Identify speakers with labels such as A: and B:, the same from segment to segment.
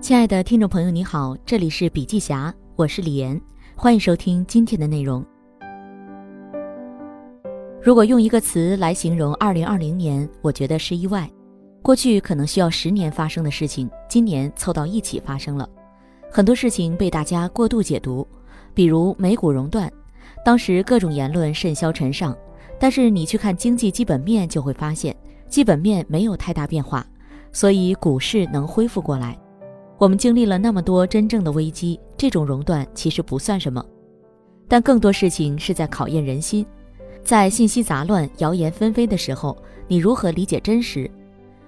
A: 亲爱的听众朋友，你好，这里是笔记侠，我是李岩，欢迎收听今天的内容。如果用一个词来形容2020年，我觉得是意外。过去可能需要十年发生的事情，今年凑到一起发生了。很多事情被大家过度解读，比如美股熔断，当时各种言论甚嚣尘上，但是你去看经济基本面，就会发现基本面没有太大变化，所以股市能恢复过来。我们经历了那么多真正的危机，这种熔断其实不算什么，但更多事情是在考验人心。在信息杂乱、谣言纷飞的时候，你如何理解真实？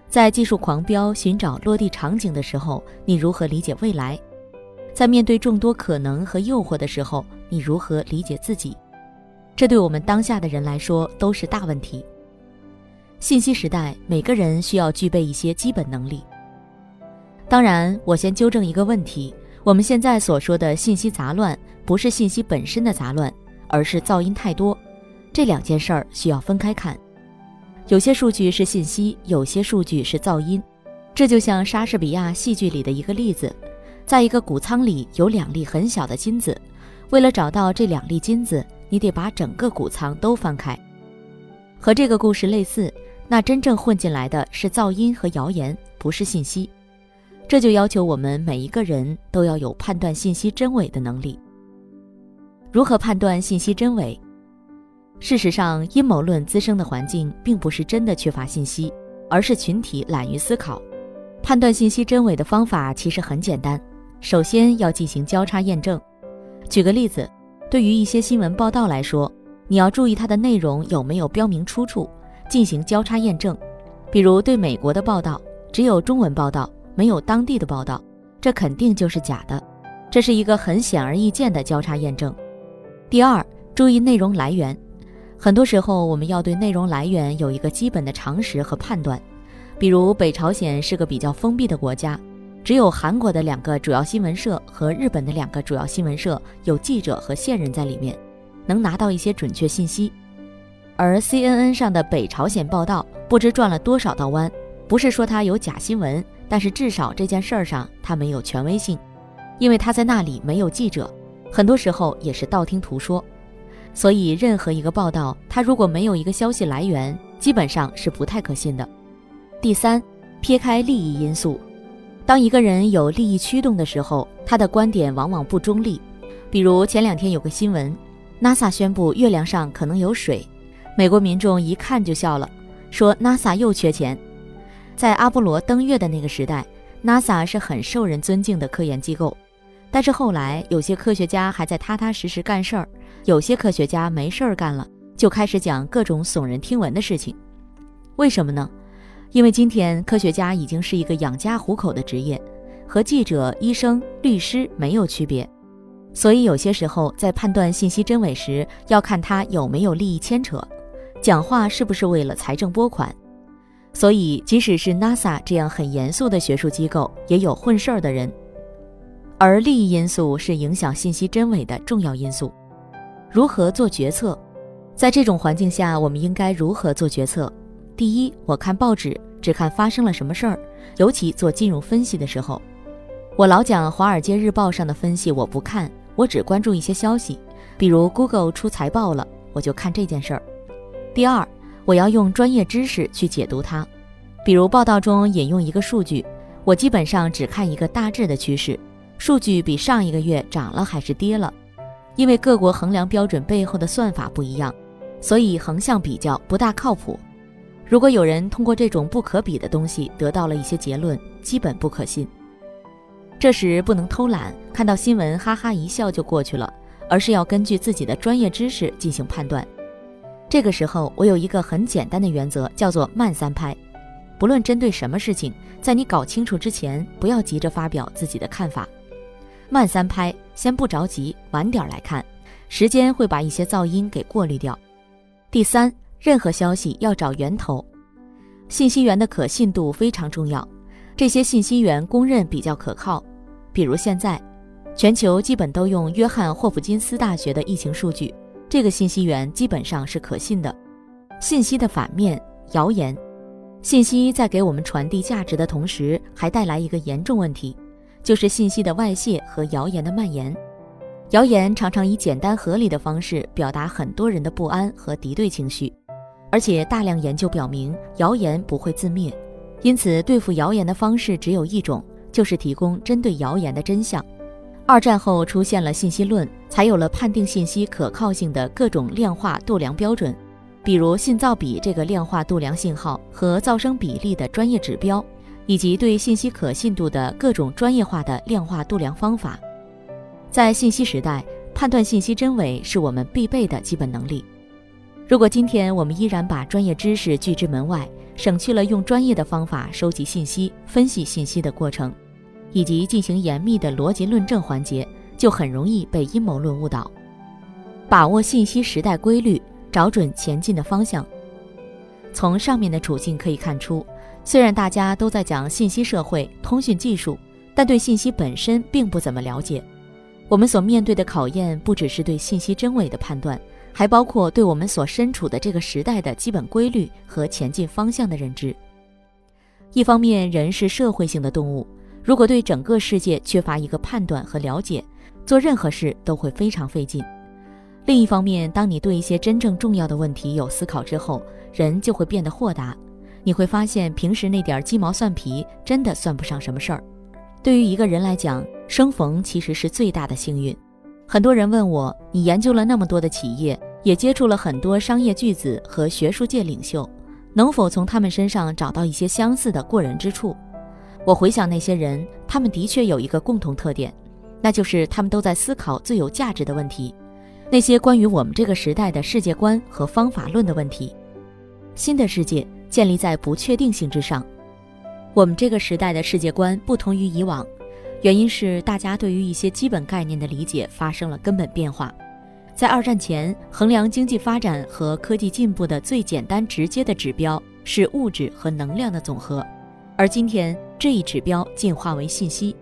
A: 在技术狂飙、寻找落地场景的时候，你如何理解未来？在面对众多可能和诱惑的时候，你如何理解自己？这对我们当下的人来说都是大问题。信息时代，每个人需要具备一些基本能力。当然，我先纠正一个问题：我们现在所说的信息杂乱，不是信息本身的杂乱，而是噪音太多。这两件事儿需要分开看。有些数据是信息，有些数据是噪音。这就像莎士比亚戏剧里的一个例子：在一个谷仓里有两粒很小的金子，为了找到这两粒金子，你得把整个谷仓都翻开。和这个故事类似，那真正混进来的是噪音和谣言，不是信息。这就要求我们每一个人都要有判断信息真伪的能力。如何判断信息真伪？事实上，阴谋论滋生的环境并不是真的缺乏信息，而是群体懒于思考。判断信息真伪的方法其实很简单，首先要进行交叉验证。举个例子，对于一些新闻报道来说，你要注意它的内容有没有标明出处，进行交叉验证。比如对美国的报道，只有中文报道。没有当地的报道，这肯定就是假的。这是一个很显而易见的交叉验证。第二，注意内容来源。很多时候，我们要对内容来源有一个基本的常识和判断。比如，北朝鲜是个比较封闭的国家，只有韩国的两个主要新闻社和日本的两个主要新闻社有记者和线人在里面，能拿到一些准确信息。而 CNN 上的北朝鲜报道，不知转了多少道弯，不是说它有假新闻。但是至少这件事儿上他没有权威性，因为他在那里没有记者，很多时候也是道听途说。所以任何一个报道，他如果没有一个消息来源，基本上是不太可信的。第三，撇开利益因素，当一个人有利益驱动的时候，他的观点往往不中立。比如前两天有个新闻，NASA 宣布月亮上可能有水，美国民众一看就笑了，说 NASA 又缺钱。在阿波罗登月的那个时代，NASA 是很受人尊敬的科研机构。但是后来，有些科学家还在踏踏实实干事儿，有些科学家没事儿干了，就开始讲各种耸人听闻的事情。为什么呢？因为今天科学家已经是一个养家糊口的职业，和记者、医生、律师没有区别。所以有些时候在判断信息真伪时，要看他有没有利益牵扯，讲话是不是为了财政拨款。所以，即使是 NASA 这样很严肃的学术机构，也有混事儿的人。而利益因素是影响信息真伪的重要因素。如何做决策？在这种环境下，我们应该如何做决策？第一，我看报纸，只看发生了什么事儿，尤其做金融分析的时候，我老讲《华尔街日报》上的分析，我不看，我只关注一些消息，比如 Google 出财报了，我就看这件事儿。第二。我要用专业知识去解读它，比如报道中引用一个数据，我基本上只看一个大致的趋势，数据比上一个月涨了还是跌了，因为各国衡量标准背后的算法不一样，所以横向比较不大靠谱。如果有人通过这种不可比的东西得到了一些结论，基本不可信。这时不能偷懒，看到新闻哈哈一笑就过去了，而是要根据自己的专业知识进行判断。这个时候，我有一个很简单的原则，叫做慢三拍。不论针对什么事情，在你搞清楚之前，不要急着发表自己的看法。慢三拍，先不着急，晚点来看，时间会把一些噪音给过滤掉。第三，任何消息要找源头，信息源的可信度非常重要。这些信息源公认比较可靠，比如现在，全球基本都用约翰霍普金斯大学的疫情数据。这个信息源基本上是可信的。信息的反面，谣言。信息在给我们传递价值的同时，还带来一个严重问题，就是信息的外泄和谣言的蔓延。谣言常常以简单合理的方式表达很多人的不安和敌对情绪，而且大量研究表明，谣言不会自灭。因此，对付谣言的方式只有一种，就是提供针对谣言的真相。二战后出现了信息论，才有了判定信息可靠性的各种量化度量标准，比如信噪比这个量化度量信号和噪声比例的专业指标，以及对信息可信度的各种专业化的量化度量方法。在信息时代，判断信息真伪是我们必备的基本能力。如果今天我们依然把专业知识拒之门外，省去了用专业的方法收集信息、分析信息的过程，以及进行严密的逻辑论证环节，就很容易被阴谋论误导。把握信息时代规律，找准前进的方向。从上面的处境可以看出，虽然大家都在讲信息社会、通讯技术，但对信息本身并不怎么了解。我们所面对的考验不只是对信息真伪的判断，还包括对我们所身处的这个时代的基本规律和前进方向的认知。一方面，人是社会性的动物，如果对整个世界缺乏一个判断和了解，做任何事都会非常费劲。另一方面，当你对一些真正重要的问题有思考之后，人就会变得豁达。你会发现，平时那点鸡毛蒜皮真的算不上什么事儿。对于一个人来讲，生逢其实是最大的幸运。很多人问我，你研究了那么多的企业，也接触了很多商业巨子和学术界领袖，能否从他们身上找到一些相似的过人之处？我回想那些人，他们的确有一个共同特点，那就是他们都在思考最有价值的问题，那些关于我们这个时代的世界观和方法论的问题。新的世界建立在不确定性之上。我们这个时代的世界观不同于以往，原因是大家对于一些基本概念的理解发生了根本变化。在二战前，衡量经济发展和科技进步的最简单直接的指标是物质和能量的总和，而今天这一指标进化为信息。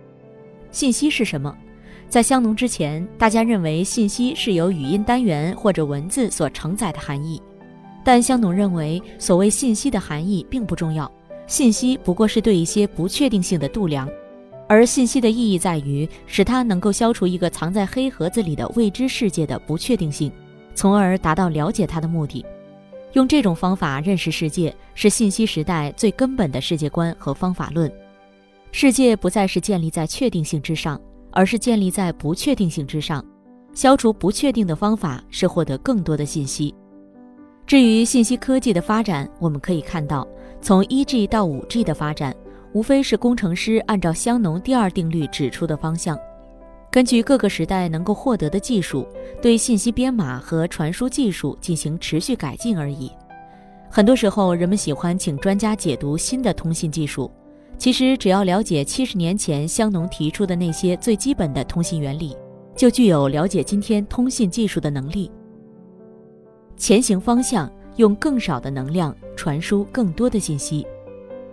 A: 信息是什么？在香农之前，大家认为信息是由语音单元或者文字所承载的含义，但香农认为，所谓信息的含义并不重要。信息不过是对一些不确定性的度量，而信息的意义在于使它能够消除一个藏在黑盒子里的未知世界的不确定性，从而达到了解它的目的。用这种方法认识世界，是信息时代最根本的世界观和方法论。世界不再是建立在确定性之上，而是建立在不确定性之上。消除不确定的方法是获得更多的信息。至于信息科技的发展，我们可以看到。从 1G 到 5G 的发展，无非是工程师按照香农第二定律指出的方向，根据各个时代能够获得的技术，对信息编码和传输技术进行持续改进而已。很多时候，人们喜欢请专家解读新的通信技术，其实只要了解七十年前香农提出的那些最基本的通信原理，就具有了解今天通信技术的能力。前行方向。用更少的能量传输更多的信息，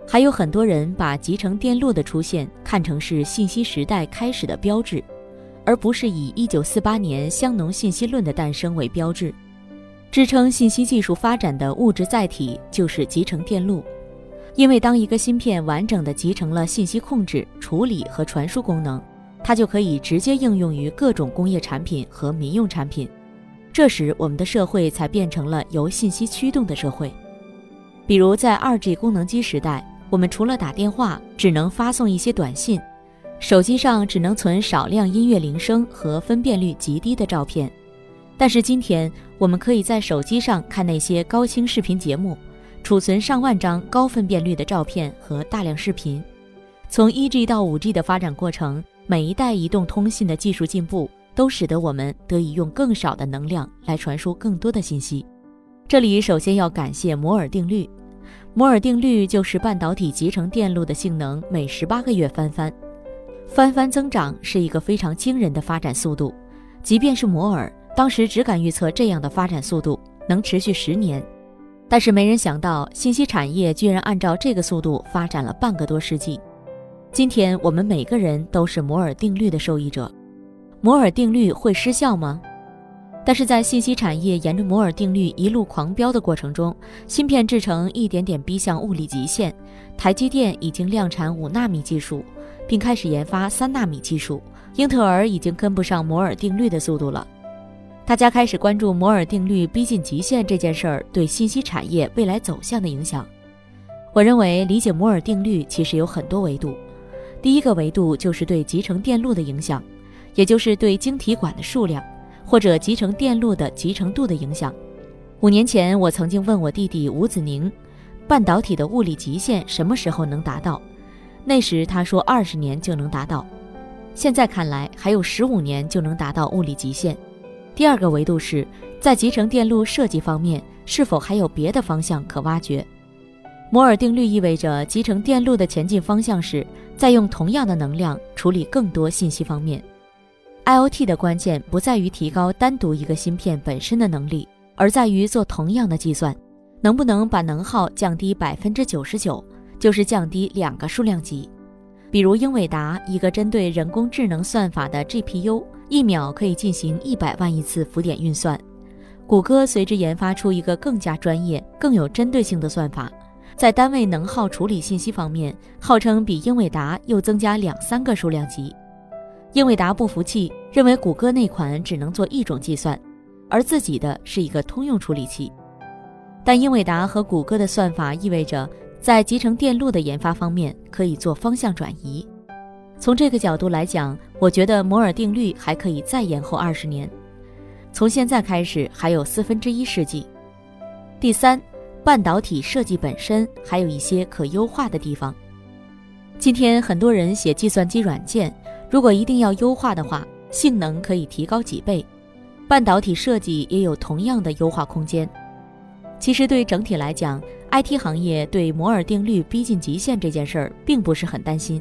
A: 还有很多人把集成电路的出现看成是信息时代开始的标志，而不是以1948年香农信息论的诞生为标志。支撑信息技术发展的物质载体就是集成电路，因为当一个芯片完整的集成了信息控制、处理和传输功能，它就可以直接应用于各种工业产品和民用产品。这时，我们的社会才变成了由信息驱动的社会。比如，在二 G 功能机时代，我们除了打电话，只能发送一些短信；手机上只能存少量音乐铃声和分辨率极低的照片。但是今天，我们可以在手机上看那些高清视频节目，储存上万张高分辨率的照片和大量视频。从一 G 到五 G 的发展过程，每一代移动通信的技术进步。都使得我们得以用更少的能量来传输更多的信息。这里首先要感谢摩尔定律。摩尔定律就是半导体集成电路的性能每十八个月翻番，翻番增长是一个非常惊人的发展速度。即便是摩尔当时只敢预测这样的发展速度能持续十年，但是没人想到信息产业居然按照这个速度发展了半个多世纪。今天我们每个人都是摩尔定律的受益者。摩尔定律会失效吗？但是在信息产业沿着摩尔定律一路狂飙的过程中，芯片制成一点点逼向物理极限。台积电已经量产五纳米技术，并开始研发三纳米技术，英特尔已经跟不上摩尔定律的速度了。大家开始关注摩尔定律逼近极限这件事儿对信息产业未来走向的影响。我认为理解摩尔定律其实有很多维度，第一个维度就是对集成电路的影响，也就是对晶体管的数量或者集成电路的集成度的影响。五年前，我曾经问我弟弟吴子宁，半导体的物理极限什么时候能达到？那时他说二十年就能达到。现在看来，还有十五年就能达到物理极限。第二个维度是在集成电路设计方面，是否还有别的方向可挖掘？摩尔定律意味着集成电路的前进方向是在用同样的能量处理更多信息方面。IOT 的关键不在于提高单独一个芯片本身的能力，而在于做同样的计算，能不能把能耗降低百分之九十九，就是降低两个数量级。比如英伟达一个针对人工智能算法的 GPU。一秒可以进行一百万亿次浮点运算。谷歌随之研发出一个更加专业、更有针对性的算法，在单位能耗处理信息方面，号称比英伟达又增加两三个数量级。英伟达不服气，认为谷歌那款只能做一种计算，而自己的是一个通用处理器。但英伟达和谷歌的算法意味着，在集成电路的研发方面可以做方向转移。从这个角度来讲，我觉得摩尔定律还可以再延后二十年，从现在开始还有四分之一世纪。第三，半导体设计本身还有一些可优化的地方。今天很多人写计算机软件，如果一定要优化的话，性能可以提高几倍，半导体设计也有同样的优化空间。其实对整体来讲，IT 行业对摩尔定律逼近极限这件事儿并不是很担心。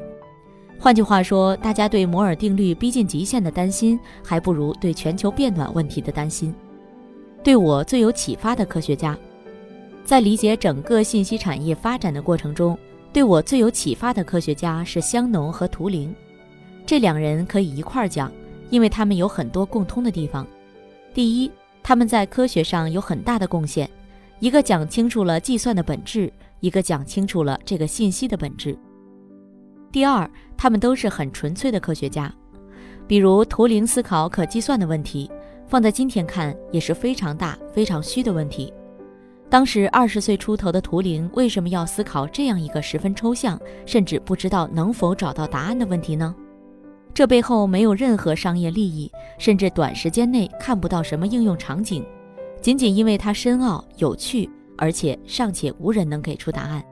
A: 换句话说，大家对摩尔定律逼近极限的担心，还不如对全球变暖问题的担心。对我最有启发的科学家，在理解整个信息产业发展的过程中，对我最有启发的科学家是香农和图灵。这两人可以一块儿讲，因为他们有很多共通的地方。第一，他们在科学上有很大的贡献，一个讲清楚了计算的本质，一个讲清楚了这个信息的本质。第二，他们都是很纯粹的科学家，比如图灵思考可计算的问题，放在今天看也是非常大、非常虚的问题。当时二十岁出头的图灵为什么要思考这样一个十分抽象，甚至不知道能否找到答案的问题呢？这背后没有任何商业利益，甚至短时间内看不到什么应用场景，仅仅因为它深奥有趣，而且尚且无人能给出答案。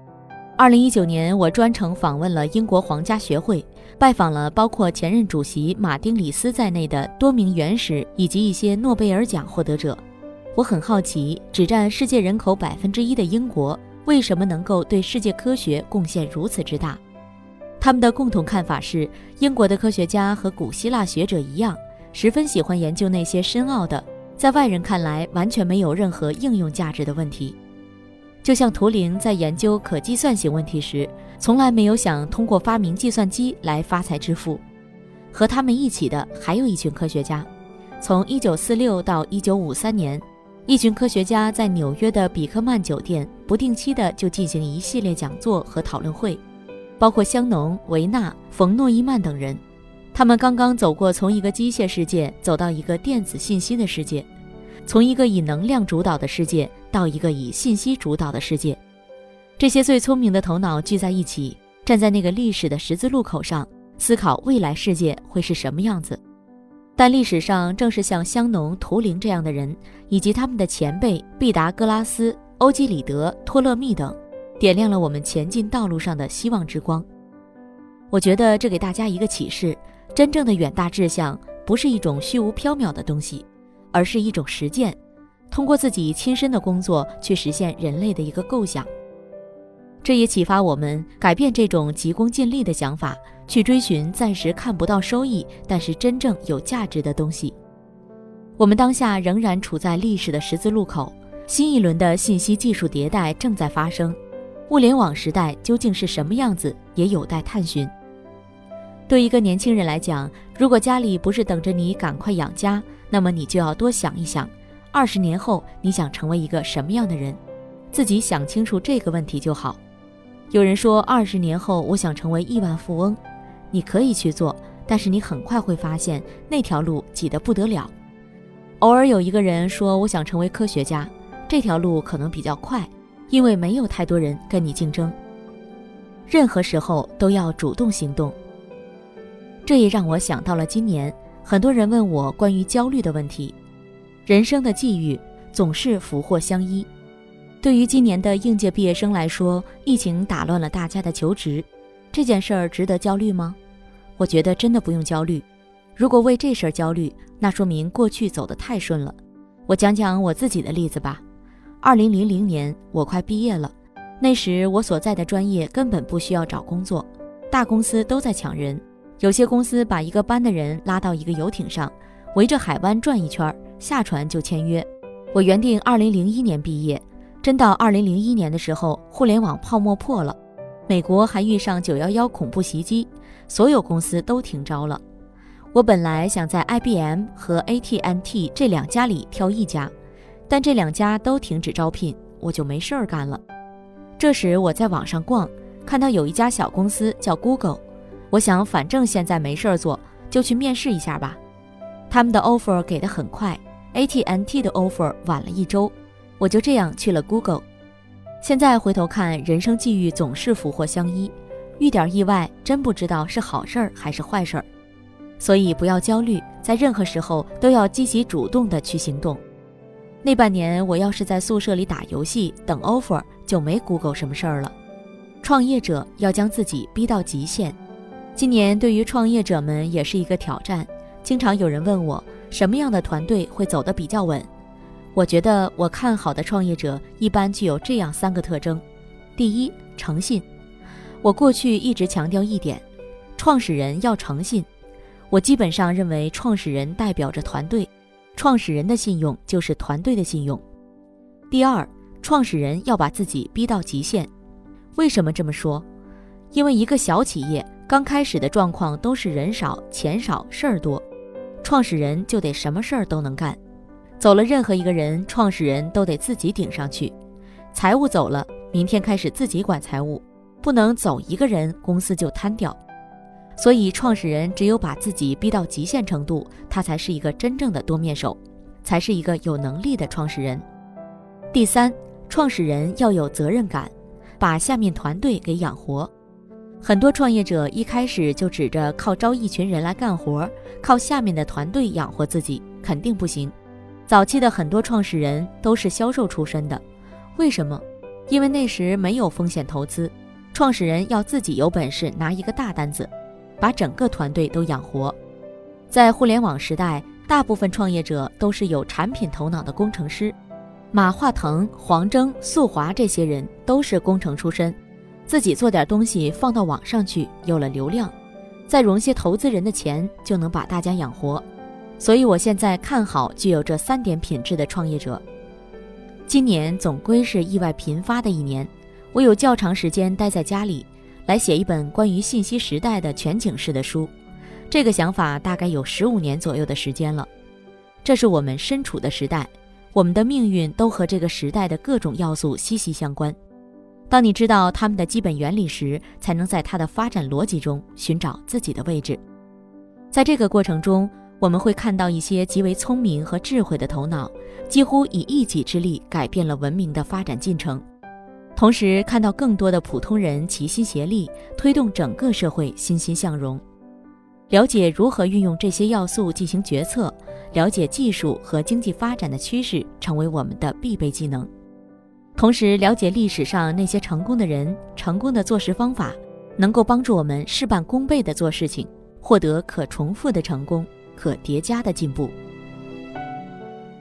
A: 二零一九年，我专程访问了英国皇家学会，拜访了包括前任主席马丁·里斯在内的多名原始以及一些诺贝尔奖获得者。我很好奇，只占世界人口百分之一的英国，为什么能够对世界科学贡献如此之大？他们的共同看法是，英国的科学家和古希腊学者一样，十分喜欢研究那些深奥的，在外人看来完全没有任何应用价值的问题。就像图灵在研究可计算性问题时，从来没有想通过发明计算机来发财致富。和他们一起的还有一群科学家。从1946到1953年，一群科学家在纽约的比克曼酒店不定期的就进行一系列讲座和讨论会，包括香农、维纳、冯诺依曼等人。他们刚刚走过从一个机械世界走到一个电子信息的世界。从一个以能量主导的世界到一个以信息主导的世界，这些最聪明的头脑聚在一起，站在那个历史的十字路口上，思考未来世界会是什么样子。但历史上正是像香农、图灵这样的人，以及他们的前辈毕达哥拉斯、欧几里得、托勒密等，点亮了我们前进道路上的希望之光。我觉得这给大家一个启示：真正的远大志向不是一种虚无缥缈的东西。而是一种实践，通过自己亲身的工作去实现人类的一个构想。这也启发我们改变这种急功近利的想法，去追寻暂时看不到收益，但是真正有价值的东西。我们当下仍然处在历史的十字路口，新一轮的信息技术迭代正在发生，物联网时代究竟是什么样子，也有待探寻。对一个年轻人来讲，如果家里不是等着你赶快养家，那么你就要多想一想，二十年后你想成为一个什么样的人，自己想清楚这个问题就好。有人说二十年后我想成为亿万富翁，你可以去做，但是你很快会发现那条路挤得不得了。偶尔有一个人说我想成为科学家，这条路可能比较快，因为没有太多人跟你竞争。任何时候都要主动行动。这也让我想到了今年，很多人问我关于焦虑的问题。人生的际遇总是福祸相依。对于今年的应届毕业生来说，疫情打乱了大家的求职，这件事儿值得焦虑吗？我觉得真的不用焦虑。如果为这事儿焦虑，那说明过去走得太顺了。我讲讲我自己的例子吧。二零零零年，我快毕业了。那时我所在的专业根本不需要找工作，大公司都在抢人。有些公司把一个班的人拉到一个游艇上，围着海湾转一圈，下船就签约。我原定二零零一年毕业，真到二零零一年的时候，互联网泡沫破了，美国还遇上九幺幺恐怖袭击，所有公司都停招了。我本来想在 IBM 和 AT&T 这两家里挑一家，但这两家都停止招聘，我就没事儿干了。这时我在网上逛，看到有一家小公司叫 Google，我想反正现在没事儿做，就去面试一下吧。他们的 offer 给的很快，AT&T 的 offer 晚了一周，我就这样去了 Google。现在回头看，人生际遇总是福祸相依，遇点意外真不知道是好事儿还是坏事儿，所以不要焦虑，在任何时候都要积极主动的去行动。那半年，我要是在宿舍里打游戏等 offer，就没 Google 什么事儿了。创业者要将自己逼到极限。今年对于创业者们也是一个挑战。经常有人问我，什么样的团队会走得比较稳？我觉得我看好的创业者一般具有这样三个特征：第一，诚信。我过去一直强调一点，创始人要诚信。我基本上认为，创始人代表着团队。创始人的信用就是团队的信用。第二，创始人要把自己逼到极限。为什么这么说？因为一个小企业刚开始的状况都是人少、钱少、事儿多，创始人就得什么事儿都能干。走了任何一个人，创始人都得自己顶上去。财务走了，明天开始自己管财务，不能走一个人，公司就瘫掉。所以，创始人只有把自己逼到极限程度，他才是一个真正的多面手，才是一个有能力的创始人。第三，创始人要有责任感，把下面团队给养活。很多创业者一开始就指着靠招一群人来干活，靠下面的团队养活自己，肯定不行。早期的很多创始人都是销售出身的，为什么？因为那时没有风险投资，创始人要自己有本事拿一个大单子。把整个团队都养活，在互联网时代，大部分创业者都是有产品头脑的工程师。马化腾、黄峥、速滑这些人都是工程出身，自己做点东西放到网上去，有了流量，再融些投资人的钱，就能把大家养活。所以，我现在看好具有这三点品质的创业者。今年总归是意外频发的一年，我有较长时间待在家里。来写一本关于信息时代的全景式的书，这个想法大概有十五年左右的时间了。这是我们身处的时代，我们的命运都和这个时代的各种要素息息相关。当你知道它们的基本原理时，才能在它的发展逻辑中寻找自己的位置。在这个过程中，我们会看到一些极为聪明和智慧的头脑，几乎以一己之力改变了文明的发展进程。同时看到更多的普通人齐心协力，推动整个社会欣欣向荣。了解如何运用这些要素进行决策，了解技术和经济发展的趋势，成为我们的必备技能。同时，了解历史上那些成功的人、成功的做事方法，能够帮助我们事半功倍地做事情，获得可重复的成功、可叠加的进步。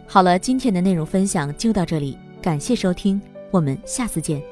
A: 好了，今天的内容分享就到这里，感谢收听。我们下次见。